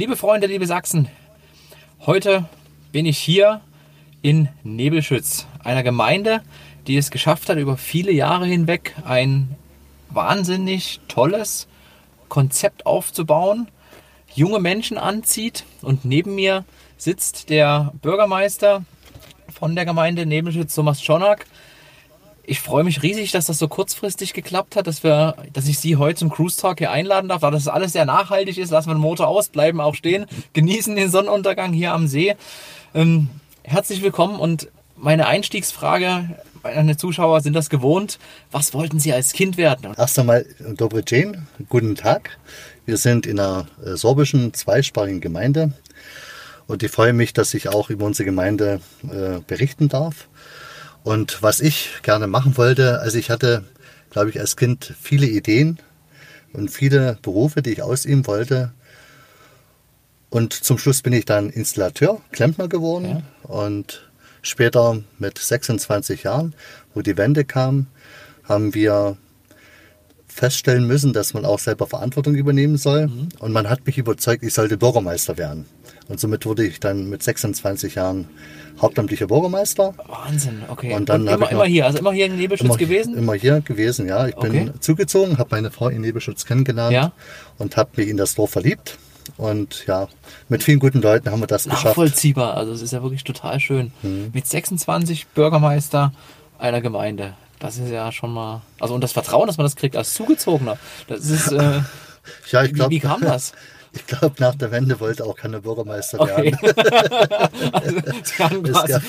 Liebe Freunde, liebe Sachsen, heute bin ich hier in Nebelschütz, einer Gemeinde, die es geschafft hat, über viele Jahre hinweg ein wahnsinnig tolles Konzept aufzubauen, junge Menschen anzieht und neben mir sitzt der Bürgermeister von der Gemeinde Nebelschütz, Thomas Schonak. Ich freue mich riesig, dass das so kurzfristig geklappt hat, dass, wir, dass ich Sie heute zum Cruise Talk hier einladen darf. Da das alles sehr nachhaltig ist, lassen wir den Motor aus, bleiben auch stehen, genießen den Sonnenuntergang hier am See. Ähm, herzlich willkommen und meine Einstiegsfrage meine Zuschauer sind das gewohnt. Was wollten Sie als Kind werden? Erst einmal, Dobre Jane, guten Tag. Wir sind in einer äh, sorbischen zweisprachigen Gemeinde und ich freue mich, dass ich auch über unsere Gemeinde äh, berichten darf. Und was ich gerne machen wollte, also ich hatte, glaube ich, als Kind viele Ideen und viele Berufe, die ich ausüben wollte. Und zum Schluss bin ich dann Installateur, Klempner geworden ja. und Später mit 26 Jahren, wo die Wende kam, haben wir feststellen müssen, dass man auch selber Verantwortung übernehmen soll. Mhm. Und man hat mich überzeugt, ich sollte Bürgermeister werden. Und somit wurde ich dann mit 26 Jahren hauptamtlicher Bürgermeister. Wahnsinn, okay. Und dann Und immer, immer hier, also immer hier in Nebelschutz immer, gewesen? Immer hier gewesen, ja. Ich bin okay. zugezogen, habe meine Frau in Nebelschutz kennengelernt ja. und habe mich in das Dorf verliebt. Und ja, mit vielen guten Leuten haben wir das geschafft. Nachvollziehbar, also es ist ja wirklich total schön. Mhm. Mit 26 Bürgermeister einer Gemeinde. Das ist ja schon mal. Also und das Vertrauen, dass man das kriegt als Zugezogener. Das ist. Äh, ja, ich glaube. Wie, wie, kam das? Ich glaube, nach der Wende wollte auch keine Bürgermeister okay. werden. also, es, gab,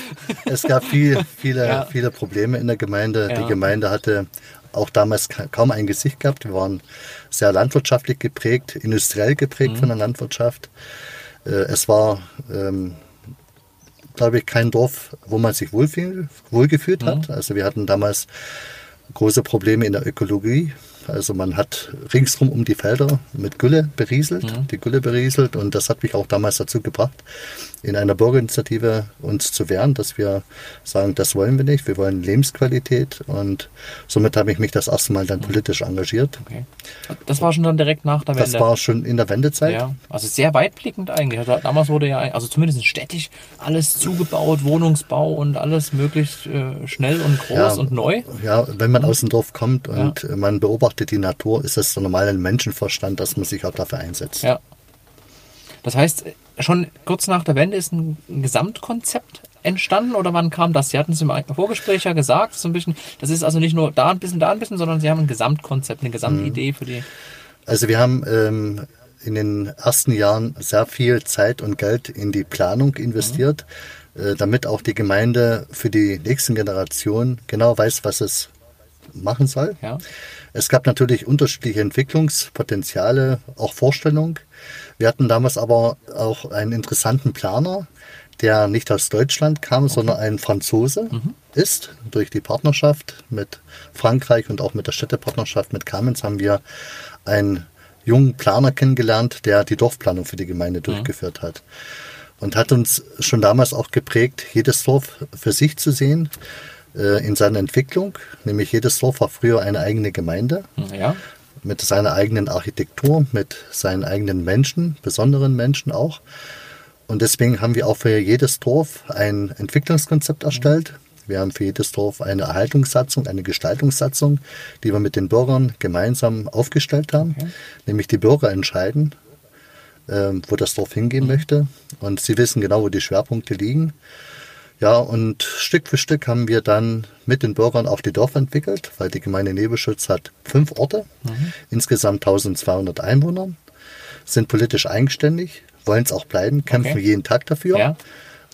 es, gab, viel, viele, ja. viele Probleme in der Gemeinde. Ja. Die Gemeinde hatte auch damals kaum ein Gesicht gehabt. Wir waren sehr landwirtschaftlich geprägt, industriell geprägt mhm. von der Landwirtschaft. Äh, es war, ähm, glaube ich, kein Dorf, wo man sich wohlgefühlt mhm. hat. Also wir hatten damals große Probleme in der Ökologie. Also man hat ringsrum um die Felder mit Gülle berieselt, mhm. die Gülle berieselt und das hat mich auch damals dazu gebracht, in einer Bürgerinitiative uns zu wehren, dass wir sagen, das wollen wir nicht, wir wollen Lebensqualität und somit habe ich mich das erste Mal dann mhm. politisch engagiert. Okay. Das war schon dann direkt nach der Wende? Das war schon in der Wendezeit. Ja, also sehr weitblickend eigentlich. Damals wurde ja, also zumindest städtisch, alles zugebaut, Wohnungsbau und alles möglichst äh, schnell und groß ja, und neu. Ja, wenn man mhm. aus dem Dorf kommt und ja. man beobachtet die Natur, ist es der normale Menschenverstand, dass man sich auch dafür einsetzt. Ja. Das heißt, schon kurz nach der Wende ist ein Gesamtkonzept entstanden oder wann kam das? Sie hatten es im Vorgespräch ja gesagt, so ein bisschen, das ist also nicht nur da ein bisschen, da ein bisschen, sondern Sie haben ein Gesamtkonzept, eine Gesamtidee mhm. für die. Also wir haben ähm, in den ersten Jahren sehr viel Zeit und Geld in die Planung investiert, mhm. äh, damit auch die Gemeinde für die nächsten Generationen genau weiß, was es machen soll. Ja. Es gab natürlich unterschiedliche Entwicklungspotenziale, auch Vorstellungen. Wir hatten damals aber auch einen interessanten Planer, der nicht aus Deutschland kam, okay. sondern ein Franzose mhm. ist. Durch die Partnerschaft mit Frankreich und auch mit der Städtepartnerschaft mit Kamenz haben wir einen jungen Planer kennengelernt, der die Dorfplanung für die Gemeinde mhm. durchgeführt hat. Und hat uns schon damals auch geprägt, jedes Dorf für sich zu sehen äh, in seiner Entwicklung. Nämlich jedes Dorf war früher eine eigene Gemeinde. Ja. Mit seiner eigenen Architektur, mit seinen eigenen Menschen, besonderen Menschen auch. Und deswegen haben wir auch für jedes Dorf ein Entwicklungskonzept erstellt. Wir haben für jedes Dorf eine Erhaltungssatzung, eine Gestaltungssatzung, die wir mit den Bürgern gemeinsam aufgestellt haben. Okay. Nämlich die Bürger entscheiden, äh, wo das Dorf hingehen mhm. möchte. Und sie wissen genau, wo die Schwerpunkte liegen. Ja, und Stück für Stück haben wir dann mit den Bürgern auch die Dorf entwickelt, weil die Gemeinde Nebelschutz hat fünf Orte, mhm. insgesamt 1200 Einwohner, sind politisch eigenständig, wollen es auch bleiben, kämpfen okay. jeden Tag dafür. Ja.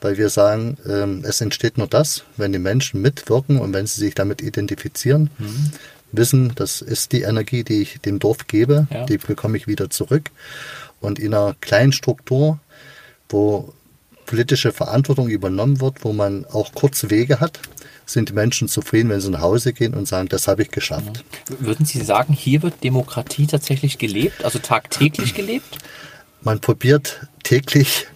Weil wir sagen, ähm, es entsteht nur das, wenn die Menschen mitwirken und wenn sie sich damit identifizieren, mhm. wissen, das ist die Energie, die ich dem Dorf gebe, ja. die bekomme ich wieder zurück. Und in einer kleinen Struktur, wo politische Verantwortung übernommen wird, wo man auch kurze Wege hat, sind die Menschen zufrieden, wenn sie nach Hause gehen und sagen, das habe ich geschafft. Würden Sie sagen, hier wird Demokratie tatsächlich gelebt, also tagtäglich gelebt? Man probiert täglich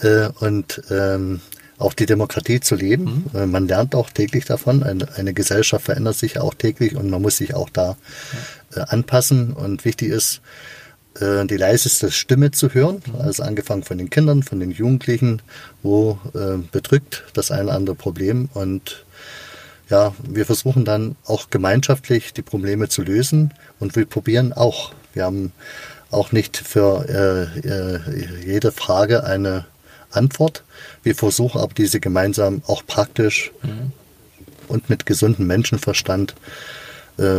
äh, und ähm, auch die Demokratie zu leben. Mhm. Äh, man lernt auch täglich davon. Eine, eine, Gesellschaft verändert sich auch täglich und man muss sich auch da äh, anpassen. Und wichtig ist, äh, die leiseste Stimme zu hören, also angefangen von den Kindern, von den Jugendlichen, wo äh, bedrückt das eine oder andere Problem und ja, wir versuchen dann auch gemeinschaftlich die Probleme zu lösen und wir probieren auch. Wir haben auch nicht für äh, äh, jede Frage eine Antwort. Wir versuchen aber diese gemeinsam auch praktisch mhm. und mit gesundem Menschenverstand äh,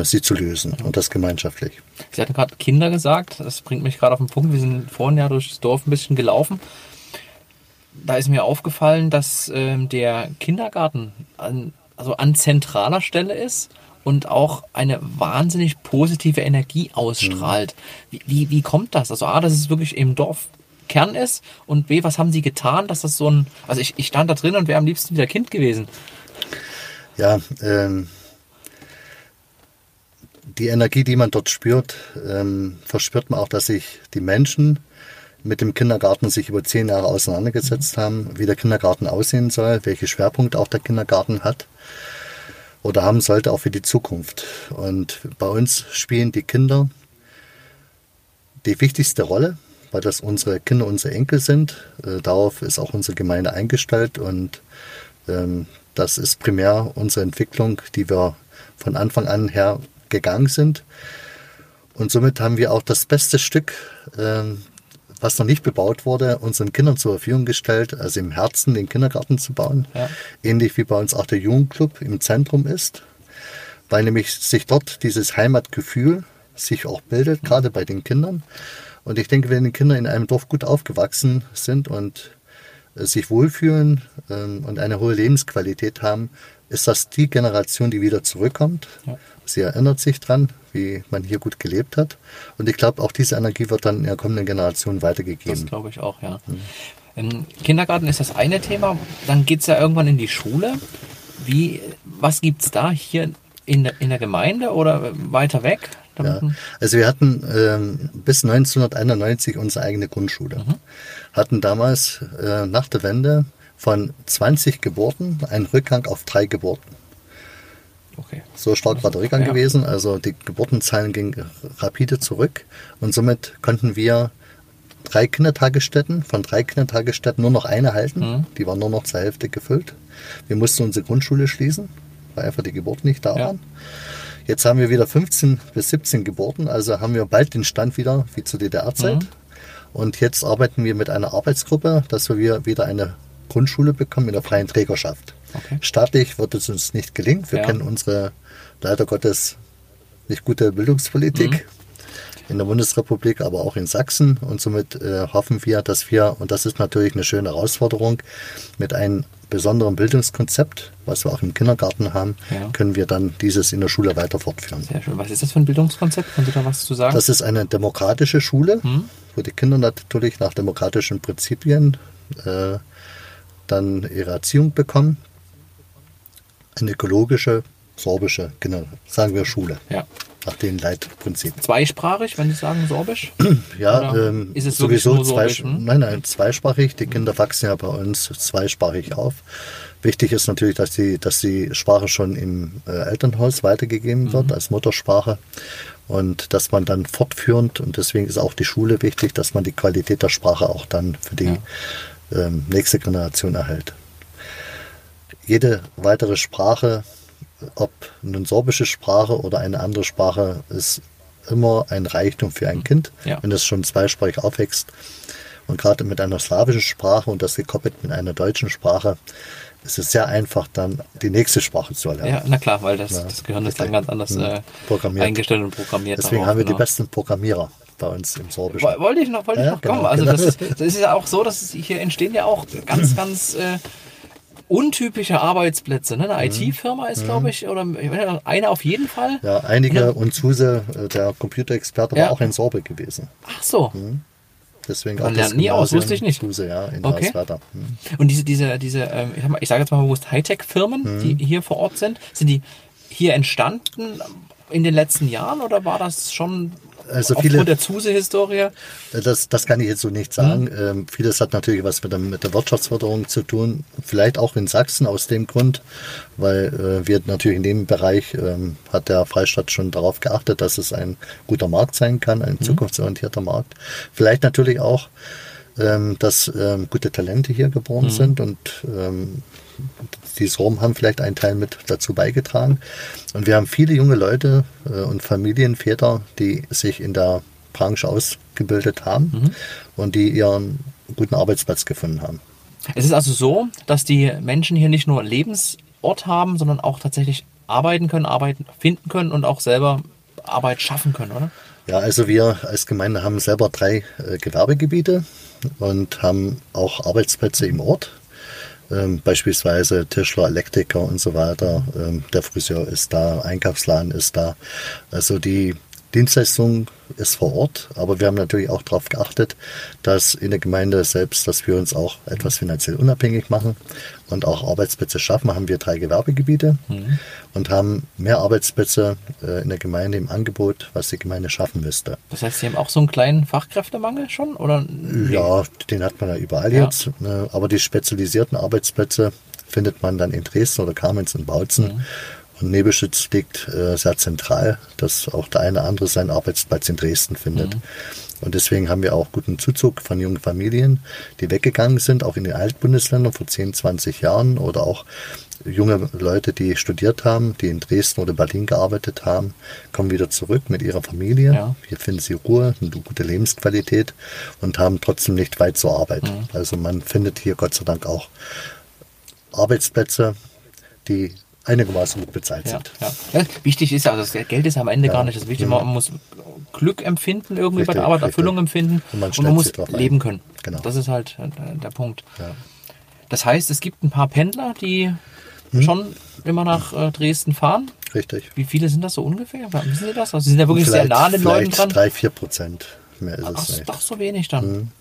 sie zu lösen und das gemeinschaftlich. Sie hatten gerade Kinder gesagt, das bringt mich gerade auf den Punkt. Wir sind vorhin ja durch das Dorf ein bisschen gelaufen. Da ist mir aufgefallen, dass ähm, der Kindergarten an, also an zentraler Stelle ist und auch eine wahnsinnig positive Energie ausstrahlt. Mhm. Wie, wie, wie kommt das? Also A, dass es wirklich im Dorf Kern ist und B, was haben Sie getan, dass das so ein, also ich, ich stand da drin und wäre am liebsten wieder Kind gewesen. Ja, ähm, die Energie, die man dort spürt, ähm, verspürt man auch, dass sich die Menschen mit dem Kindergarten sich über zehn Jahre auseinandergesetzt haben, wie der Kindergarten aussehen soll, welche Schwerpunkte auch der Kindergarten hat oder haben sollte auch für die Zukunft. Und bei uns spielen die Kinder die wichtigste Rolle, weil das unsere Kinder, unsere Enkel sind. Äh, darauf ist auch unsere Gemeinde eingestellt und ähm, das ist primär unsere Entwicklung, die wir von Anfang an her gegangen sind. Und somit haben wir auch das beste Stück, ähm, was noch nicht bebaut wurde, unseren Kindern zur Verfügung gestellt, also im Herzen den Kindergarten zu bauen. Ja. Ähnlich wie bei uns auch der Jugendclub im Zentrum ist, weil nämlich sich dort dieses Heimatgefühl sich auch bildet, gerade bei den Kindern. Und ich denke, wenn die Kinder in einem Dorf gut aufgewachsen sind und äh, sich wohlfühlen ähm, und eine hohe Lebensqualität haben, ist das die Generation, die wieder zurückkommt. Ja. Sie erinnert sich dran, wie man hier gut gelebt hat. Und ich glaube, auch diese Energie wird dann in der kommenden Generation weitergegeben. Das glaube ich auch, ja. Mhm. Im Kindergarten ist das eine Thema. Dann geht es ja irgendwann in die Schule. Wie, was gibt es da hier in der, in der Gemeinde oder weiter weg? Ja. Also wir hatten ähm, bis 1991 unsere eigene Grundschule. Mhm. Hatten damals äh, nach der Wende von 20 Geburten einen Rückgang auf drei Geburten. Okay. So stark war der Rückgang ja. gewesen. Also die Geburtenzahlen gingen rapide zurück und somit konnten wir drei Kindertagesstätten, von drei Kindertagesstätten nur noch eine halten. Mhm. Die war nur noch zur Hälfte gefüllt. Wir mussten unsere Grundschule schließen, weil einfach die Geburten nicht da ja. waren. Jetzt haben wir wieder 15 bis 17 Geburten, also haben wir bald den Stand wieder wie zur DDR-Zeit. Mhm. Und jetzt arbeiten wir mit einer Arbeitsgruppe, dass wir wieder eine Grundschule bekommen in der freien Trägerschaft. Okay. Staatlich wird es uns nicht gelingen. Wir ja. kennen unsere, leider Gottes, nicht gute Bildungspolitik. Mhm. In der Bundesrepublik, aber auch in Sachsen. Und somit äh, hoffen wir, dass wir, und das ist natürlich eine schöne Herausforderung, mit einem besonderen Bildungskonzept, was wir auch im Kindergarten haben, ja. können wir dann dieses in der Schule weiter fortführen. Sehr schön. Was ist das für ein Bildungskonzept? Können Sie da was zu sagen? Das ist eine demokratische Schule, hm? wo die Kinder natürlich nach demokratischen Prinzipien äh, dann ihre Erziehung bekommen eine ökologische sorbische, genau, sagen wir Schule. Ja. Nach dem Leitprinzip. Zweisprachig, wenn Sie sagen sorbisch? ja, ähm, ist es sowieso zwei, hm? nein, nein, zweisprachig. Die Kinder wachsen ja bei uns zweisprachig auf. Wichtig ist natürlich, dass die, dass die Sprache schon im äh, Elternhaus weitergegeben wird mhm. als Muttersprache und dass man dann fortführend und deswegen ist auch die Schule wichtig, dass man die Qualität der Sprache auch dann für die ja. Ähm, nächste Generation erhält jede weitere Sprache, ob eine sorbische Sprache oder eine andere Sprache, ist immer ein Reichtum für ein Kind, ja. wenn es schon zweisprachig aufwächst. Und gerade mit einer slawischen Sprache und das gekoppelt mit einer deutschen Sprache, ist es sehr einfach, dann die nächste Sprache zu erlernen. Ja, na klar, weil das, ja, das Gehirn ist dann ganz anders äh, eingestellt und programmiert. Deswegen darauf, haben wir genau. die besten Programmierer bei uns im Sorbischen. Wollte ich noch, wollte ja, ich noch kommen. Genau, also genau. Das, das, ist ja auch so, dass hier entstehen ja auch ganz, ganz äh, untypische Arbeitsplätze. Ne? Eine mhm. IT-Firma ist, glaube mhm. ich, oder eine auf jeden Fall. Ja, einige und Zuse, äh, der Computerexperte, ja. war auch in Sorbe gewesen. Ach so. Mhm. Deswegen Man lernt nie aus, wusste ich nicht. Zuse, ja, in okay. Mhm. Und diese, diese, diese, ähm, ich, sage jetzt mal bewusst Hightech-Firmen, mhm. die hier vor Ort sind, sind die hier entstanden in den letzten Jahren oder war das schon Also aufgrund viele- der Zuse-Historie? Das, das kann ich jetzt so nicht sagen. Ähm, vieles hat natürlich was mit der, mit der Wirtschaftsförderung zu tun. Vielleicht auch in Sachsen aus dem Grund, weil äh, wir natürlich in dem Bereich ähm, hat der Freistaat schon darauf geachtet, dass es ein guter Markt sein kann, ein zukunftsorientierter Markt. Vielleicht natürlich auch, ähm, dass ähm, gute Talente hier geboren sind und ähm, die Sorben haben vielleicht einen Teil mit dazu beigetragen. Und wir haben viele junge Leute äh, und Familienväter, die sich in der Branche ausgebildet haben und die ihren guten Arbeitsplatz gefunden haben. Es ist also so, dass die Menschen hier nicht nur Lebensort haben, sondern auch tatsächlich arbeiten können, arbeiten finden können und auch selber Arbeit schaffen können, oder? Ja, also wir als Gemeinde haben selber drei äh, Gewerbegebiete und haben auch Arbeitsplätze im Ort. Ähm, beispielsweise Tischler, Elektriker und so weiter. Ähm, der Friseur ist da, Einkaufsladen ist da. Also die Dienstleistung ist vor Ort, aber wir haben natürlich auch darauf geachtet, dass in der Gemeinde selbst, dass wir uns auch etwas finanziell unabhängig machen und auch Arbeitsplätze schaffen. Haben wir drei Gewerbegebiete und haben mehr Arbeitsplätze äh, in der Gemeinde im Angebot, was die Gemeinde schaffen müsste. Das heißt, Sie haben auch so einen kleinen Fachkräftemangel schon? Oder? Ja, den hat man ja überall Ja. jetzt. ne, Aber die spezialisierten Arbeitsplätze findet man dann in Dresden oder Kamenz und Bautzen. Und Nebelschütz liegt äh, sehr zentral, dass auch der eine oder andere seinen Arbeitsplatz in Dresden findet. Und deswegen haben wir auch guten Zuzug von jungen Familien, die weggegangen sind, auch in den Altbundesländern vor 10, 20 Jahren oder auch junge Leute, die studiert haben, die in Dresden oder Berlin gearbeitet haben, kommen wieder zurück mit ihrer Familie. Ja. Hier finden sie Ruhe, eine gute Lebensqualität und haben trotzdem nicht weit zur Arbeit. Also man findet hier Gott sei Dank auch Arbeitsplätze, die einigermaßen gut bezahlt Ja, sind. ja. Wichtig ist ja, also das Geld ist am Ende gar nicht das Wichtige. Man muss Glück empfinden irgendwie bei der Richtig, Arbeit, richtig. Erfüllung empfinden Und und man man, stellt muss drauf ein. leben können. Genau. Das ist halt äh, der Punkt. Das heißt, es gibt ein paar Pendler, die Hm? schon immer nach äh, Dresden fahren. Richtig. Wie viele sind das so ungefähr? Wissen Sie das? Also Sie sind ja wirklich sehr Vielleicht, nah an den Leuten dran. drei, vier Prozent. Mehr ist Ach, es nicht. doch so wenig dann.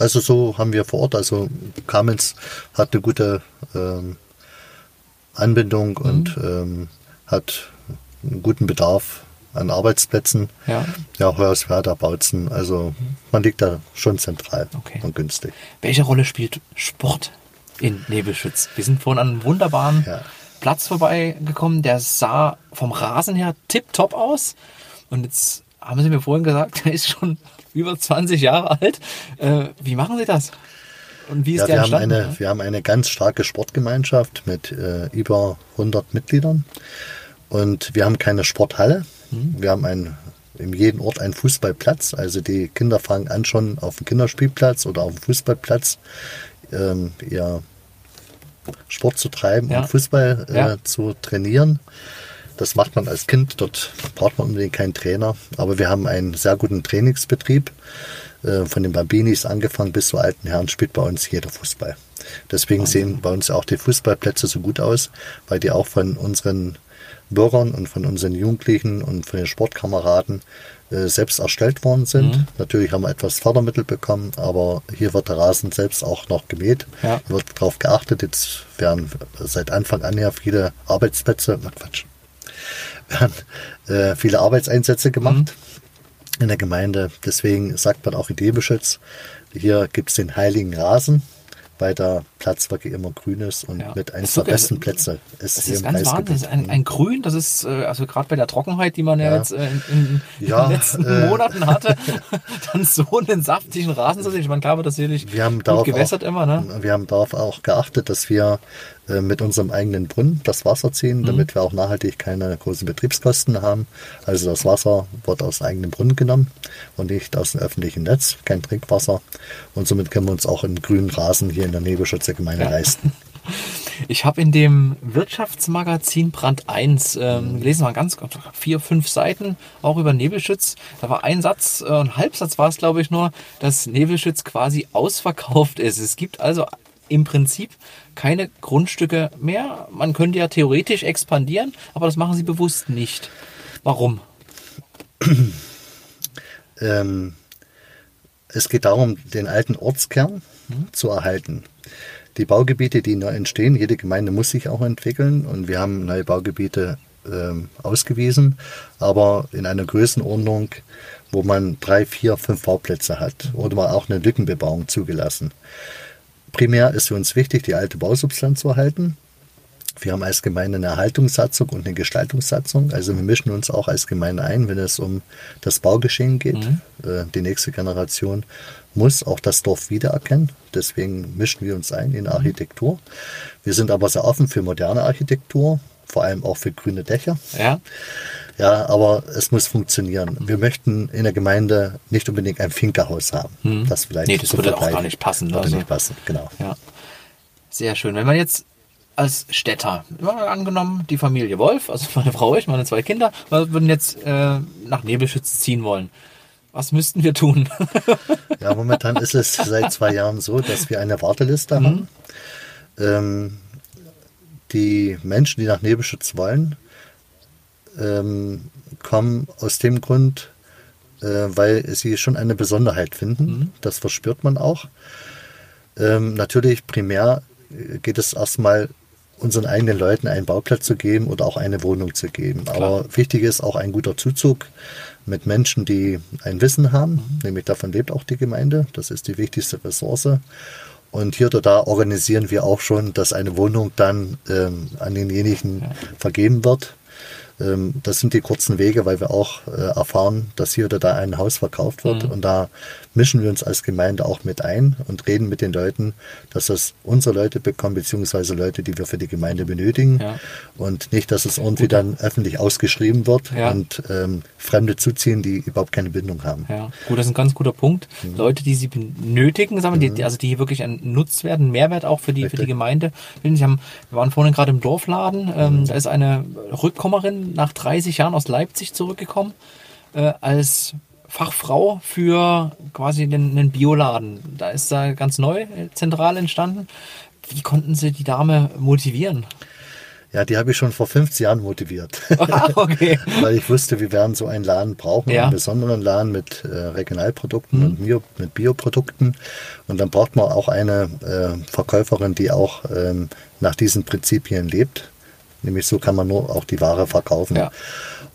Also so haben wir vor Ort, also Kamenz hat eine gute ähm, Anbindung Mhm. und ähm, hat einen guten Bedarf an Arbeitsplätzen. Ja. Ja, Hoyerswerda, Bautzen, also man liegt da schon zentral Okay. und günstig. Welche Rolle spielt Sport in Nebelschütz? Wir sind vorhin an einem wunderbaren Ja. Platz vorbeigekommen, der sah vom Rasen her tipptopp aus. Und jetzt haben Sie mir vorhin gesagt, der ist schon über 20 Jahre alt. Äh, wie machen Sie das? Und wie ist Ja, der wir haben, eine, wir haben eine ganz starke Sportgemeinschaft mit äh, über 100 Mitgliedern und wir haben keine Sporthalle. Mhm. Wir haben ein, in jedem Ort einen Fußballplatz. Also die Kinder fangen an schon auf dem Kinderspielplatz oder auf dem Fußballplatz ähm, ihr Sport zu treiben Ja. und Fußball äh, Ja. zu trainieren. Das macht man als Kind, dort braucht man unbedingt keinen Trainer. Aber wir haben einen sehr guten Trainingsbetrieb. Äh, Von den Bambinis angefangen bis zu alten Herren spielt bei uns jeder Fußball. Deswegen sehen bei uns auch die Fußballplätze so gut aus, weil die auch von unseren Bürgern und von unseren Jugendlichen und von den Sportkameraden äh, selbst erstellt worden sind. Mhm. Natürlich haben wir etwas Fördermittel bekommen, aber hier wird der Rasen selbst auch noch gemäht. Ja. Wird darauf geachtet. Jetzt werden seit Anfang an ja viele Arbeitsplätze, na Quatsch, werden äh, viele Arbeitseinsätze gemacht in der Gemeinde. Deswegen sagt man auch in Debeschütz, hier gibt es den heiligen Rasen, weil der Platz wirklich immer grün ist und Ja. mit eines der besten Plätze ist Das hier ist im ganz. Wahnsinn. Das ist ein, ein Grün, das ist, äh, also gerade bei der Trockenheit, die man ja, Ja. jetzt äh, in, in, in Ja, den letzten äh, Monaten hatte, dann so einen saftigen Rasen zu sehen. Ich meine, klar wird das sicherlich Wir haben gut gewässert auch, immer, ne? Wir haben darauf auch geachtet, dass wir mit unserem eigenen Brunnen das Wasser Mhm. ziehen, damit wir auch nachhaltig keine großen Betriebskosten haben. Also das Wasser wird aus eigenem Brunnen genommen und nicht aus dem öffentlichen Netz, kein Trinkwasser. Und somit können wir uns auch einen grünen Rasen hier in der Nebelschützergemeinde leisten. Ich habe in dem Wirtschaftsmagazin Brand 1 ähm, gelesen, waren ganz vier, fünf Seiten, auch über Nebelschütz. Da war ein Satz, äh, ein Halbsatz war es, glaube ich, nur, dass Nebelschütz quasi ausverkauft ist. Es gibt also im Prinzip keine Grundstücke mehr. Man könnte ja theoretisch expandieren, aber das machen sie bewusst nicht. Warum? Ähm, es geht darum, den alten Ortskern zu erhalten. Die Baugebiete, die neu entstehen, jede Gemeinde muss sich auch entwickeln und wir haben neue Baugebiete ähm, ausgewiesen, aber in einer Größenordnung, wo man drei, vier, fünf Bauplätze hat oder mal auch eine Lückenbebauung zugelassen. Primär ist für uns wichtig, die alte Bausubstanz zu erhalten. Wir haben als Gemeinde eine Erhaltungssatzung und eine Gestaltungssatzung. Also wir mischen uns auch als Gemeinde ein, wenn es um das Baugeschehen geht. Mhm. Äh, die nächste Generation muss auch das Dorf wiedererkennen. Deswegen mischen wir uns ein in Architektur. Wir sind aber sehr offen für moderne Architektur, vor allem auch für grüne Dächer. Ja. Ja, aber es muss funktionieren. Wir möchten in der Gemeinde nicht unbedingt ein Finkerhaus haben. Hm. Das vielleicht nee, das würde auch gar nicht passen. Würde also. nicht passen, genau. Ja. Sehr schön. Wenn man jetzt als Städter, angenommen, die Familie Wolf, also meine Frau, ich, meine zwei Kinder, würden jetzt äh, nach Nebelschütz ziehen wollen. Was müssten wir tun? ja, momentan ist es seit zwei Jahren so, dass wir eine Warteliste mhm. haben. Ähm, die Menschen, die nach Nebelschutz wollen, ähm, kommen aus dem Grund, äh, weil sie schon eine Besonderheit finden. Mhm. Das verspürt man auch. Ähm, natürlich primär geht es erstmal unseren eigenen Leuten einen Bauplatz zu geben oder auch eine Wohnung zu geben. Klar. Aber wichtig ist auch ein guter Zuzug mit Menschen, die ein Wissen haben. Mhm. Nämlich davon lebt auch die Gemeinde. Das ist die wichtigste Ressource. Und hier oder da organisieren wir auch schon, dass eine Wohnung dann ähm, an denjenigen ja. vergeben wird. Ähm, das sind die kurzen Wege, weil wir auch äh, erfahren, dass hier oder da ein Haus verkauft wird. Mhm. Und da mischen wir uns als Gemeinde auch mit ein und reden mit den Leuten, dass das unsere Leute bekommen, beziehungsweise Leute, die wir für die Gemeinde benötigen. Ja. Und nicht, dass es irgendwie Gut. dann öffentlich ausgeschrieben wird ja. und ähm, Fremde zuziehen, die überhaupt keine Bindung haben. Ja, gut, das ist ein ganz guter Punkt. Mhm. Leute, die sie benötigen, sagen wir, mhm. die, also die hier wirklich einen Nutzwert, einen Mehrwert auch für die, für die Gemeinde. Sie haben, wir waren vorhin gerade im Dorfladen, ähm, mhm. da ist eine Rückkommerin nach 30 Jahren aus Leipzig zurückgekommen äh, als Fachfrau für quasi den, den Bioladen. Da ist da ganz neu äh, zentral entstanden. Wie konnten Sie die Dame motivieren? Ja, die habe ich schon vor 50 Jahren motiviert. Ah, okay. Weil ich wusste, wir werden so einen Laden brauchen, ja. einen besonderen Laden mit äh, Regionalprodukten mhm. und Bio, mit Bioprodukten. Und dann braucht man auch eine äh, Verkäuferin, die auch ähm, nach diesen Prinzipien lebt. Nämlich so kann man nur auch die Ware verkaufen. Ja.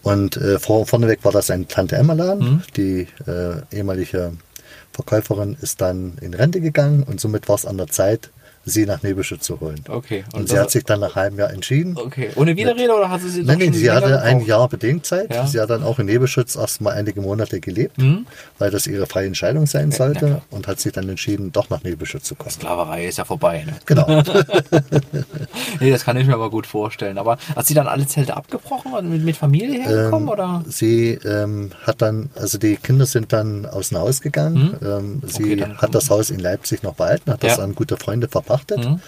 Und äh, vor, vorneweg war das ein Tante Emma Laden. Mhm. Die äh, ehemalige Verkäuferin ist dann in Rente gegangen und somit war es an der Zeit, sie nach Nebelschütz zu holen. Okay. Und, und sie hat sich dann nach einem Jahr entschieden. Okay. Ohne Widerrede oder hat sie sie Nein, nein, sie hatte ein Jahr Bedenkzeit. Ja. Sie hat dann auch in Nebelschütz erstmal einige Monate gelebt, mhm. weil das ihre freie Entscheidung sein sollte ja, und hat sich dann entschieden, doch nach Nebelschütz zu kommen. Sklaverei ist ja vorbei. Ne? Genau. nee, das kann ich mir aber gut vorstellen. Aber hat sie dann alle Zelte abgebrochen und mit, mit Familie hergekommen? Ähm, oder? Sie ähm, hat dann, also die Kinder sind dann aus dem Haus gegangen. Mhm. Ähm, sie okay, hat das Haus in Leipzig noch behalten, hat das an gute Freunde verpasst verpachtet mhm.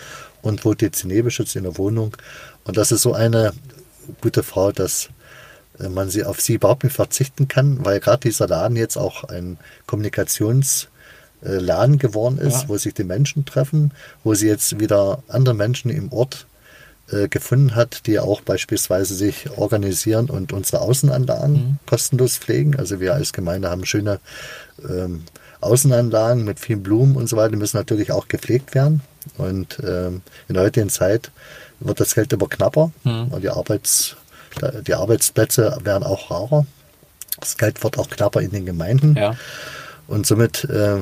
und wohnt jetzt in Nebenschutz in der Wohnung. Und das ist so eine gute Frau, dass äh, man sie auf sie überhaupt nicht verzichten kann, weil gerade dieser Laden jetzt auch ein Kommunikationsladen geworden ist, ja. wo sich die Menschen treffen, wo sie jetzt wieder andere Menschen im Ort äh, gefunden hat, die auch beispielsweise sich organisieren und unsere Außenanlagen mhm. kostenlos pflegen. Also wir als Gemeinde haben schöne ähm, Außenanlagen mit vielen Blumen und so weiter, müssen natürlich auch gepflegt werden. Und ähm, in der heutigen Zeit wird das Geld immer knapper mhm. und die, Arbeits, die Arbeitsplätze werden auch rarer. Das Geld wird auch knapper in den Gemeinden. Ja. Und somit äh,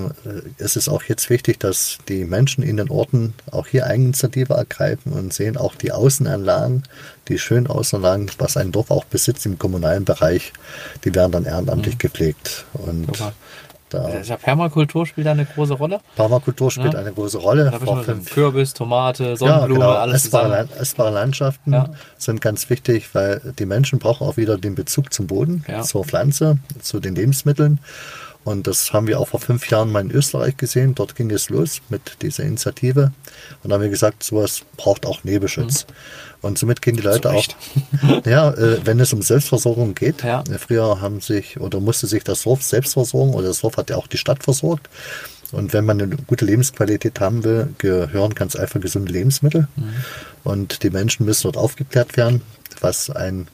ist es auch jetzt wichtig, dass die Menschen in den Orten auch hier Eigeninitiative ergreifen und sehen auch die Außenanlagen, die schönen Außenanlagen, was ein Dorf auch besitzt im kommunalen Bereich, die werden dann ehrenamtlich mhm. gepflegt. Und Super. Da ja, Permakultur spielt da eine große Rolle. Permakultur spielt ja. eine große Rolle. Kürbis, Tomate, Sonnenblume, ja, genau. alles essbare, essbare Landschaften ja. sind ganz wichtig, weil die Menschen brauchen auch wieder den Bezug zum Boden, zur Pflanze, zu den Lebensmitteln. Und das haben wir auch vor fünf Jahren mal in Österreich gesehen. Dort ging es los mit dieser Initiative. Und da haben wir gesagt, sowas braucht auch Nebelschutz. Mhm. Und somit gehen die Leute auch, ja, äh, wenn es um Selbstversorgung geht. Ja. Äh, früher haben sich oder musste sich das Dorf selbst versorgen oder das Dorf hat ja auch die Stadt versorgt. Und wenn man eine gute Lebensqualität haben will, gehören ganz einfach gesunde Lebensmittel. Mhm. Und die Menschen müssen dort aufgeklärt werden, was ein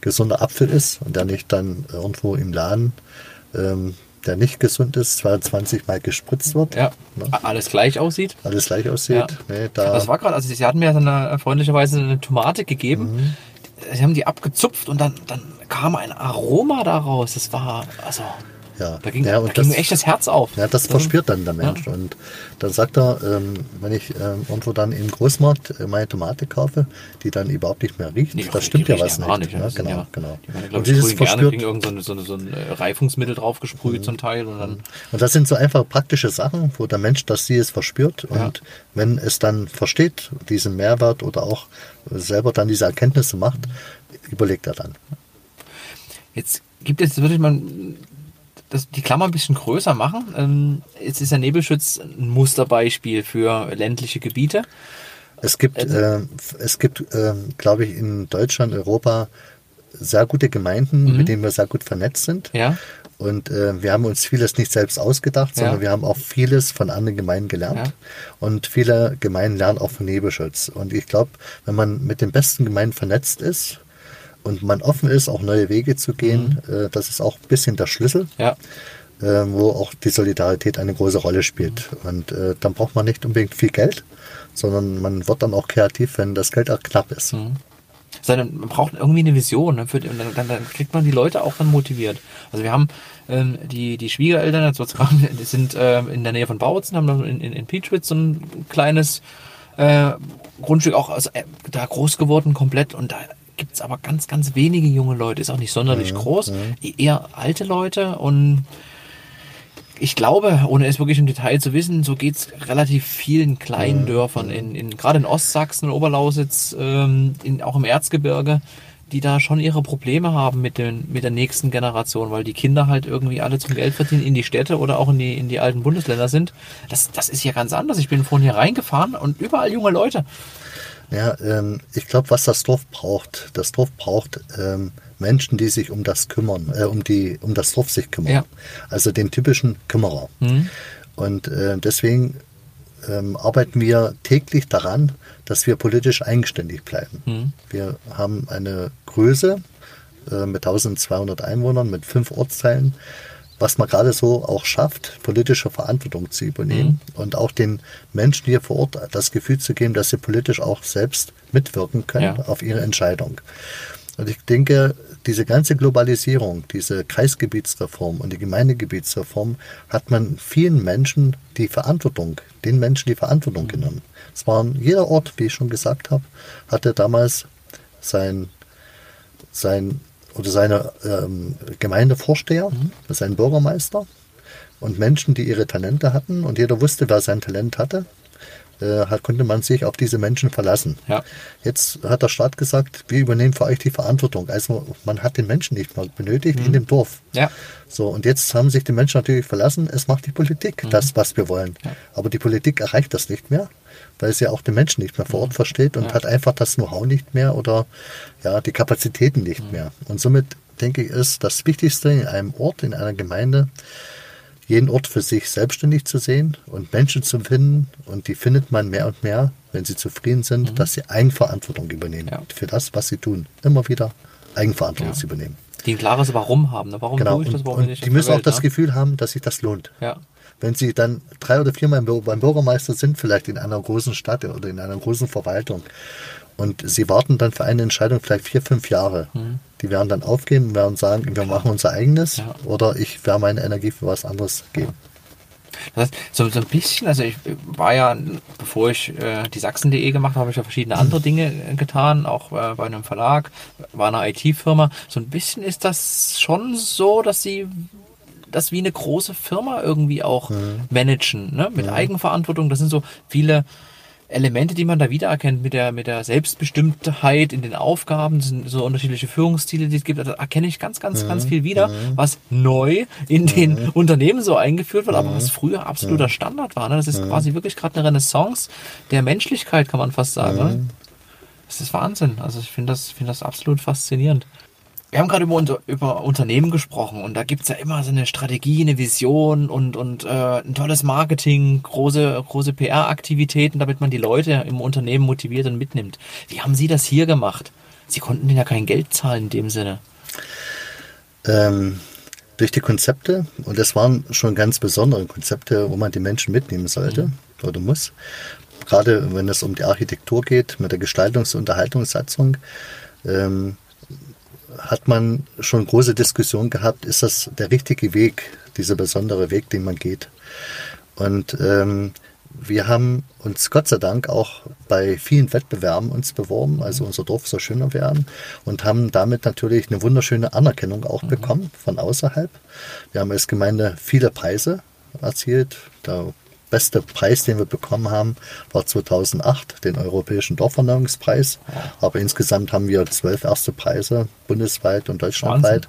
gesunder Apfel ist und der nicht dann irgendwo im Laden ähm, der nicht gesund ist, 22 Mal gespritzt wird. Ja. Ne? Alles gleich aussieht. Alles gleich aussieht. Ja. Nee, da das war gerade, also Sie hatten mir dann freundlicherweise eine Tomate gegeben. Mhm. sie haben die abgezupft und dann, dann kam ein Aroma daraus. Das war, also, Ja, da ging, ja, da und ging das- mir echt das Herz auf. Ja, das verspürt dann der Mensch. Und dann sagt er, ähm, wenn ich ähm, irgendwo dann im Großmarkt äh, meine Tomate kaufe, die dann überhaupt nicht mehr riecht, Nee, da die stimmt ja was gar nicht. ja, Ja, das sind genau, ja- genau. Die waren, Und glaube ich, dieses gerne, verspürt, kriegen irgend so, eine- so, eine- so ein äh, Reifungsmittel draufgesprüht zum Teil und dann, Und das sind so einfach praktische Sachen, wo der Mensch das sie es verspürt. Ja. Und wenn es dann versteht, diesen Mehrwert oder auch selber dann diese Erkenntnisse macht, überlegt er dann. Jetzt gibt es, würde ich mal das, die Klammer ein bisschen größer machen. Ähm, jetzt ist der Nebelschutz ein Musterbeispiel für ländliche Gebiete. Es gibt, äh, es gibt, ähm, glaube ich, in Deutschland, Europa sehr gute Gemeinden, mit denen wir sehr gut vernetzt sind. Ja. Und äh, wir haben uns vieles nicht selbst ausgedacht, sondern Ja. wir haben auch vieles von anderen Gemeinden gelernt. Ja. Und viele Gemeinden lernen auch von Nebelschutz. Und ich glaube, wenn man mit den besten Gemeinden vernetzt ist und man offen ist, auch neue Wege zu gehen, äh, das ist auch ein bisschen der Schlüssel, Ja. äh, wo auch die Solidarität eine große Rolle spielt. Und äh, dann braucht man nicht unbedingt viel Geld, sondern man wird dann auch kreativ, wenn das Geld auch knapp ist. sondern man braucht irgendwie eine Vision. Ne? Für, dann, dann, dann kriegt man die Leute auch dann motiviert. Also wir haben ähm, die, die Schwiegereltern, jetzt sozusagen, die sind ähm, in der Nähe von Bautzen, haben dann in, in, in Peachwitz so ein kleines äh, Grundstück auch also, äh, da groß geworden komplett und da gibt es aber ganz, ganz wenige junge Leute, ist auch nicht sonderlich groß, eher alte Leute und ich glaube, ohne es wirklich im Detail zu wissen, so geht's relativ vielen kleinen Dörfern, in, in, gerade in Ostsachsen, Oberlausitz, ähm, in, auch im Erzgebirge, die da schon ihre Probleme haben mit, den, mit der nächsten Generation, weil die Kinder halt irgendwie alle zum Geld verdienen in die Städte oder auch in die, in die alten Bundesländer sind. Das, das ist ja ganz anders. Ich bin vorhin hier reingefahren und überall junge Leute. Ja, ähm, ich glaube, was das Dorf braucht, das Dorf braucht ähm, Menschen, die sich um das kümmern, äh, um die, um das Dorf sich kümmern. Ja. Also den typischen Kümmerer. Und äh, deswegen ähm, arbeiten wir täglich daran, dass wir politisch eigenständig bleiben. Wir haben eine Größe äh, mit 1200 Einwohnern, mit fünf Ortsteilen, was man gerade so auch schafft, politische Verantwortung zu übernehmen und auch den Menschen hier vor Ort das Gefühl zu geben, dass sie politisch auch selbst mitwirken können Ja. auf ihre Entscheidung. Und ich denke, diese ganze Globalisierung, diese Kreisgebietsreform und die Gemeindegebietsreform hat man vielen Menschen die Verantwortung, den Menschen die Verantwortung genommen. Es waren jeder Ort, wie ich schon gesagt habe, hatte damals sein, sein oder seine ähm, Gemeindevorsteher, seinen Bürgermeister und Menschen, die ihre Talente hatten. Und jeder wusste, wer sein Talent hatte, äh, konnte man sich auf diese Menschen verlassen. Ja. Jetzt hat der Staat gesagt, wir übernehmen für euch die Verantwortung. Also man hat den Menschen nicht mehr benötigt in dem Dorf. Ja. So, und jetzt haben sich die Menschen natürlich verlassen, es macht die Politik das, was wir wollen. Aber die Politik erreicht das nicht mehr, weil sie auch den Menschen nicht mehr vor Ort versteht und hat einfach das Know-how nicht mehr oder ja, die Kapazitäten nicht mehr. Und somit denke ich, ist das Wichtigste in einem Ort, in einer Gemeinde, jeden Ort für sich selbstständig zu sehen und Menschen zu finden. Und die findet man mehr und mehr, wenn sie zufrieden sind, dass sie Eigenverantwortung übernehmen Ja. für das, was sie tun. Immer wieder Eigenverantwortung Ja. zu übernehmen. Die ein klares Warum haben. Ne? Warum Genau. tue ich Und, das? Warum und ich die müssen auch Welt, das ne? Gefühl haben, dass sich das lohnt. Ja. Wenn sie dann drei oder viermal beim Bürgermeister sind, vielleicht in einer großen Stadt oder in einer großen Verwaltung, und sie warten dann für eine Entscheidung vielleicht vier, fünf Jahre. Die werden dann aufgeben und werden sagen, wir machen unser eigenes Mhm. Ja. oder ich werde meine Energie für was anderes geben. Das heißt, so, so ein bisschen, also ich war ja, bevor ich äh, die Sachsen.de gemacht habe, habe ich ja verschiedene andere Dinge äh, getan, auch äh, bei einem Verlag, war eine IT-Firma. So ein bisschen ist das schon so, dass sie das wie eine große Firma irgendwie auch managen, ne? mit Eigenverantwortung. Das sind so viele Elemente, die man da wiedererkennt mit der, mit der Selbstbestimmtheit in den Aufgaben, so unterschiedliche Führungsstile, die es gibt, da erkenne ich ganz, ganz, ganz viel wieder, was neu in den Unternehmen so eingeführt wird, aber was früher absoluter Standard war. Ne? Das ist quasi wirklich gerade eine Renaissance der Menschlichkeit, kann man fast sagen. Ne? Das ist Wahnsinn. Also ich finde das, finde das absolut faszinierend. Wir haben gerade über, unter, über Unternehmen gesprochen und da gibt's ja immer so eine Strategie, eine Vision und, und äh, ein tolles Marketing, große, große PR-Aktivitäten, damit man die Leute im Unternehmen motiviert und mitnimmt. Wie haben Sie das hier gemacht? Sie konnten denen ja kein Geld zahlen in dem Sinne. Ähm, durch die Konzepte, und das waren schon ganz besondere Konzepte, wo man die Menschen mitnehmen sollte oder muss. Gerade wenn es um die Architektur geht, mit der Gestaltungs- und Unterhaltungssatzung, ähm, hat man schon große Diskussionen gehabt, ist das der richtige Weg, dieser besondere Weg, den man geht. Und ähm, wir haben uns Gott sei Dank auch bei vielen Wettbewerben uns beworben, also unser Dorf soll schöner werden und haben damit natürlich eine wunderschöne Anerkennung auch mhm. bekommen von außerhalb. Wir haben als Gemeinde viele Preise erzielt. Der beste Preis, den wir bekommen haben, war 2008, den Europäischen Dorferneuerungspreis. Aber insgesamt haben wir zwölf erste Preise bundesweit und deutschlandweit.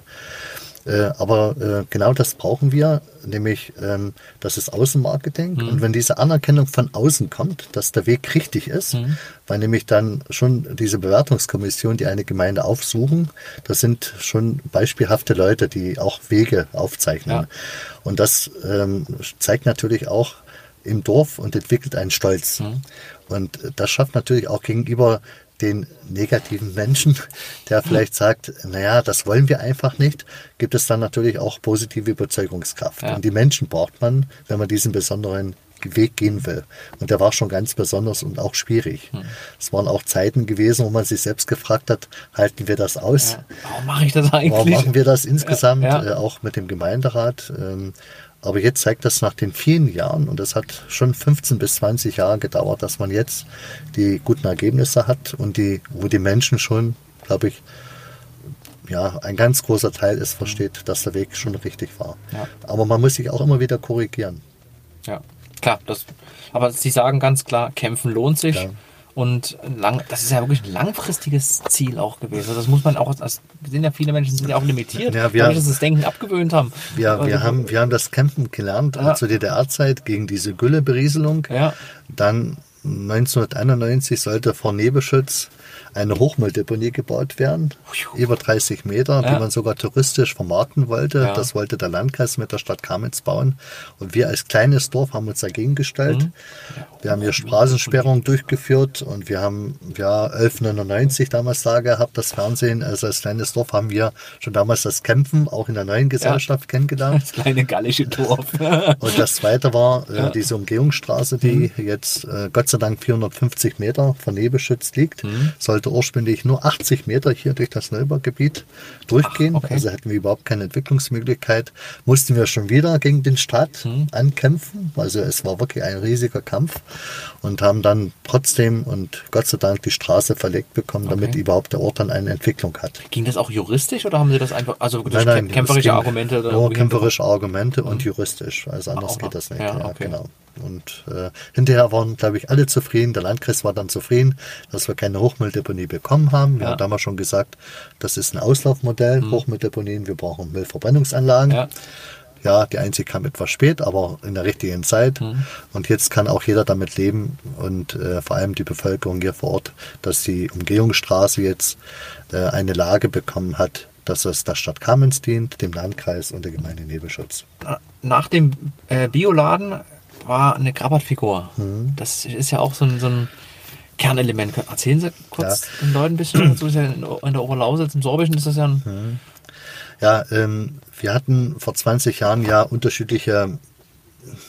Äh, aber äh, genau das brauchen wir, nämlich ähm, das ist Außenmarketing. Mhm. Und wenn diese Anerkennung von außen kommt, dass der Weg richtig ist, mhm. weil nämlich dann schon diese Bewertungskommission, die eine Gemeinde aufsuchen, das sind schon beispielhafte Leute, die auch Wege aufzeichnen. Ja. Und das ähm, zeigt natürlich auch im Dorf und entwickelt einen Stolz. Mhm. Und das schafft natürlich auch gegenüber den negativen Menschen, der vielleicht sagt, naja, das wollen wir einfach nicht, gibt es dann natürlich auch positive Überzeugungskraft. Ja. Und die Menschen braucht man, wenn man diesen besonderen Weg gehen will. Und der war schon ganz besonders und auch schwierig. Hm. Es waren auch Zeiten gewesen, wo man sich selbst gefragt hat, halten wir das aus? Ja. Warum mache ich das eigentlich? Warum machen wir das insgesamt, ja, äh, auch mit dem Gemeinderat? Ähm, aber jetzt zeigt das nach den vielen Jahren, und es hat schon 15 bis 20 Jahre gedauert, dass man jetzt die guten Ergebnisse hat und die, wo die Menschen schon, glaube ich, ja, ein ganz großer Teil ist, versteht, dass der Weg schon richtig war. Ja. Aber man muss sich auch immer wieder korrigieren. Ja, klar. Das, aber Sie sagen ganz klar, kämpfen lohnt sich. Ja. Und lang, das ist ja wirklich ein langfristiges Ziel auch gewesen. Also das muss man auch, das sind ja viele Menschen sind ja auch limitiert, ja, wir, weil sie das Denken abgewöhnt haben. Wir, wir, haben, wir haben das Campen gelernt ja. zur DDR-Zeit gegen diese Gülleberieselung. Ja. Dann 1991 sollte vor Nebeschutz eine Hochmülldeponie gebaut werden, über 30 Meter, ja. die man sogar touristisch vermarkten wollte. Ja. Das wollte der Landkreis mit der Stadt Kamenz bauen. Und wir als kleines Dorf haben uns dagegen gestellt. Mhm. Wir haben hier Straßensperrungen durchgeführt und wir haben ja 1199 damals da gehabt, das Fernsehen. Also als kleines Dorf haben wir schon damals das Kämpfen auch in der neuen Gesellschaft kennengelernt. Das kleine gallische Dorf. und das zweite war äh, diese Umgehungsstraße, die mhm. jetzt äh, Gott sei Dank 450 Meter von Nebelschutz liegt. Mhm. Sollte sollte ursprünglich nur 80 Meter hier durch das Neubaugebiet durchgehen. Ach, okay. Also hätten wir überhaupt keine Entwicklungsmöglichkeit. Mussten wir schon wieder gegen den Staat hm. ankämpfen. Also es war wirklich ein riesiger Kampf und haben dann trotzdem und Gott sei Dank die Straße verlegt bekommen, damit okay. überhaupt der Ort dann eine Entwicklung hat. Ging das auch juristisch oder haben Sie das einfach, also durch nein, nein, kämpferische Argumente? Nur kämpferische Argumente und hm. juristisch. Also anders ah, geht das nicht. Ja, ja okay. genau. Und äh, hinterher waren, glaube ich, alle zufrieden. Der Landkreis war dann zufrieden, dass wir keine Hochmülldeponie bekommen haben. Wir ja. haben damals schon gesagt, das ist ein Auslaufmodell, mhm. Hochmülldeponien, wir brauchen Müllverbrennungsanlagen. Ja. ja. die einzige kam etwas spät, aber in der richtigen Zeit. Mhm. Und jetzt kann auch jeder damit leben und äh, vor allem die Bevölkerung hier vor Ort, dass die Umgehungsstraße jetzt äh, eine Lage bekommen hat, dass es der Stadt Kamenz dient, dem Landkreis und der Gemeinde Nebelschutz. Nach dem äh, Bioladen war eine Krabbert-Figur. Mhm. Das ist ja auch so ein, so ein Kernelement. Erzählen Sie kurz ja. den Leuten ein bisschen dazu. Ja in der Oberlausitz, im Sorbischen ist das ja ein. Mhm. Ja, ähm, wir hatten vor 20 Jahren ja unterschiedliche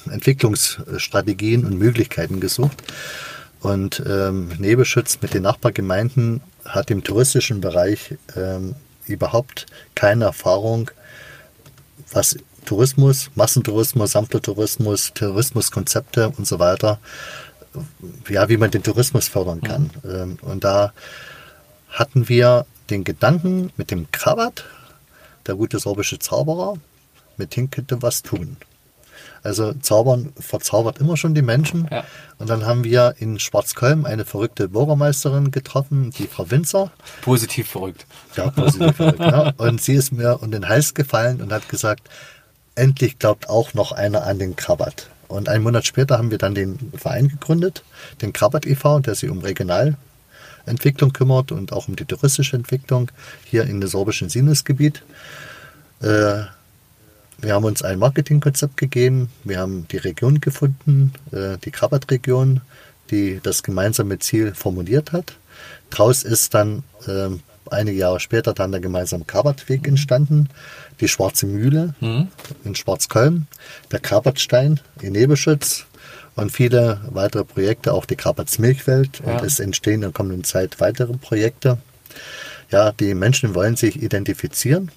Entwicklungsstrategien und Möglichkeiten gesucht. Und ähm, Nebelschutz mit den Nachbargemeinden hat im touristischen Bereich ähm, überhaupt keine Erfahrung, was Tourismus, Massentourismus, Sammlertourismus, Tourismuskonzepte und so weiter, ja, wie man den Tourismus fördern kann. Mhm. Und da hatten wir den Gedanken mit dem Krabat, der gute sorbische Zauberer, mit dem könnte was tun. Also Zaubern verzaubert immer schon die Menschen. Ja. Und dann haben wir in Schwarzköln eine verrückte Bürgermeisterin getroffen, die Frau Winzer. Positiv verrückt. Ja, positiv verrückt. Ja. Und sie ist mir um den Hals gefallen und hat gesagt, endlich glaubt auch noch einer an den Krabat. Und einen Monat später haben wir dann den Verein gegründet, den Krabat e.V., der sich um Regionalentwicklung kümmert und auch um die touristische Entwicklung hier in dem sorbischen Sinusgebiet. Äh, wir haben uns ein Marketingkonzept gegeben, wir haben die Region gefunden, äh, die Krabat-Region, die das gemeinsame Ziel formuliert hat. Daraus ist dann äh, einige Jahre später dann der gemeinsame Krabatweg entstanden die Schwarze Mühle mhm. in Schwarzköln, der Krabertstein in Nebelschütz und viele weitere Projekte, auch die Kraberts Milchwelt. Ja. Und es entstehen in der kommenden Zeit weitere Projekte. Ja, die Menschen wollen sich identifizieren.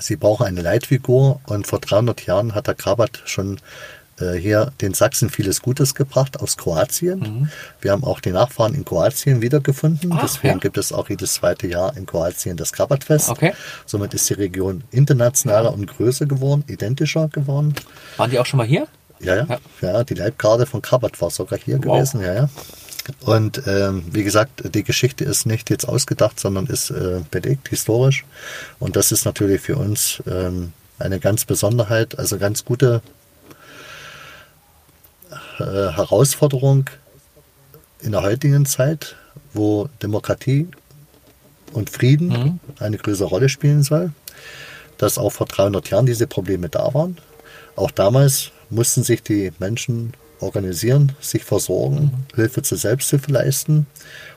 Sie brauchen eine Leitfigur und vor 300 Jahren hat der Krabat schon äh, hier den Sachsen vieles Gutes gebracht aus Kroatien. Mhm. Wir haben auch die Nachfahren in Kroatien wiedergefunden. Ach, Deswegen ja. gibt es auch jedes zweite Jahr in Kroatien das Krabatfest. Okay. Somit ist die Region internationaler und größer geworden, identischer geworden. Waren die auch schon mal hier? Ja, ja. ja. ja die Leibgarde von Krabat war sogar hier wow. gewesen. Ja, ja. Und ähm, wie gesagt, die Geschichte ist nicht jetzt ausgedacht, sondern ist äh, belegt, historisch. Und das ist natürlich für uns ähm, eine ganz Besonderheit, also ganz gute Herausforderung in der heutigen Zeit, wo Demokratie und Frieden mhm. eine größere Rolle spielen soll, dass auch vor 300 Jahren diese Probleme da waren. Auch damals mussten sich die Menschen organisieren, sich versorgen, mhm. Hilfe zur Selbsthilfe leisten.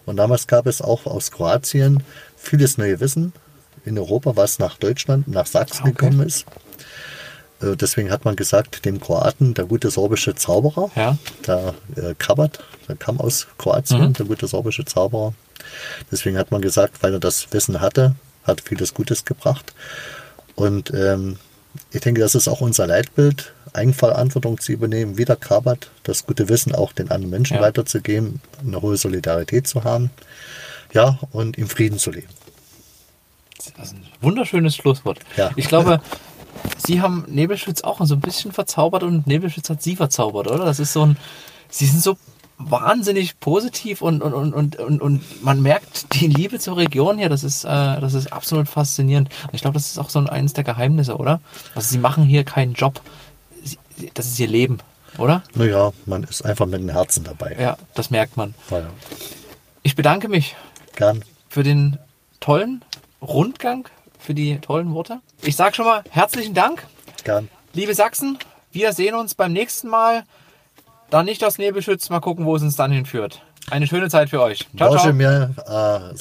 Und damals gab es auch aus Kroatien vieles neue Wissen in Europa, was nach Deutschland, nach Sachsen okay. gekommen ist. Äh, deswegen hat man gesagt, dem Kroaten, der gute sorbische Zauberer, ja. der äh, Krabat, der kam aus Kroatien, mhm. der gute sorbische Zauberer. Deswegen hat man gesagt, weil er das Wissen hatte, hat vieles Gutes gebracht. Und ähm, ich denke, das ist auch unser Leitbild, Eigenverantwortung zu übernehmen, wie der Krabat, das gute Wissen auch den anderen Menschen ja. weiterzugeben, eine hohe Solidarität zu haben, ja, und im Frieden zu leben. Das ist ein wunderschönes Schlusswort. Ja. Ich glaube, Sie haben Nebelschütz auch so ein bisschen verzaubert und Nebelschütz hat Sie verzaubert, oder? Das ist so ein. Sie sind so wahnsinnig positiv und, und, und, und, und man merkt die Liebe zur Region hier, das ist, äh, das ist absolut faszinierend. Und ich glaube, das ist auch so eines der Geheimnisse, oder? Also sie machen hier keinen Job, das ist ihr Leben, oder? Naja, man ist einfach mit dem Herzen dabei. Ja, das merkt man. Ja. Ich bedanke mich Gern. für den tollen Rundgang für die tollen Worte. Ich sage schon mal herzlichen Dank. Gern. Liebe Sachsen, wir sehen uns beim nächsten Mal. Dann nicht das Nebelschütz, mal gucken, wo es uns dann hinführt. Eine schöne Zeit für euch. Ciao, ciao. Mir, uh,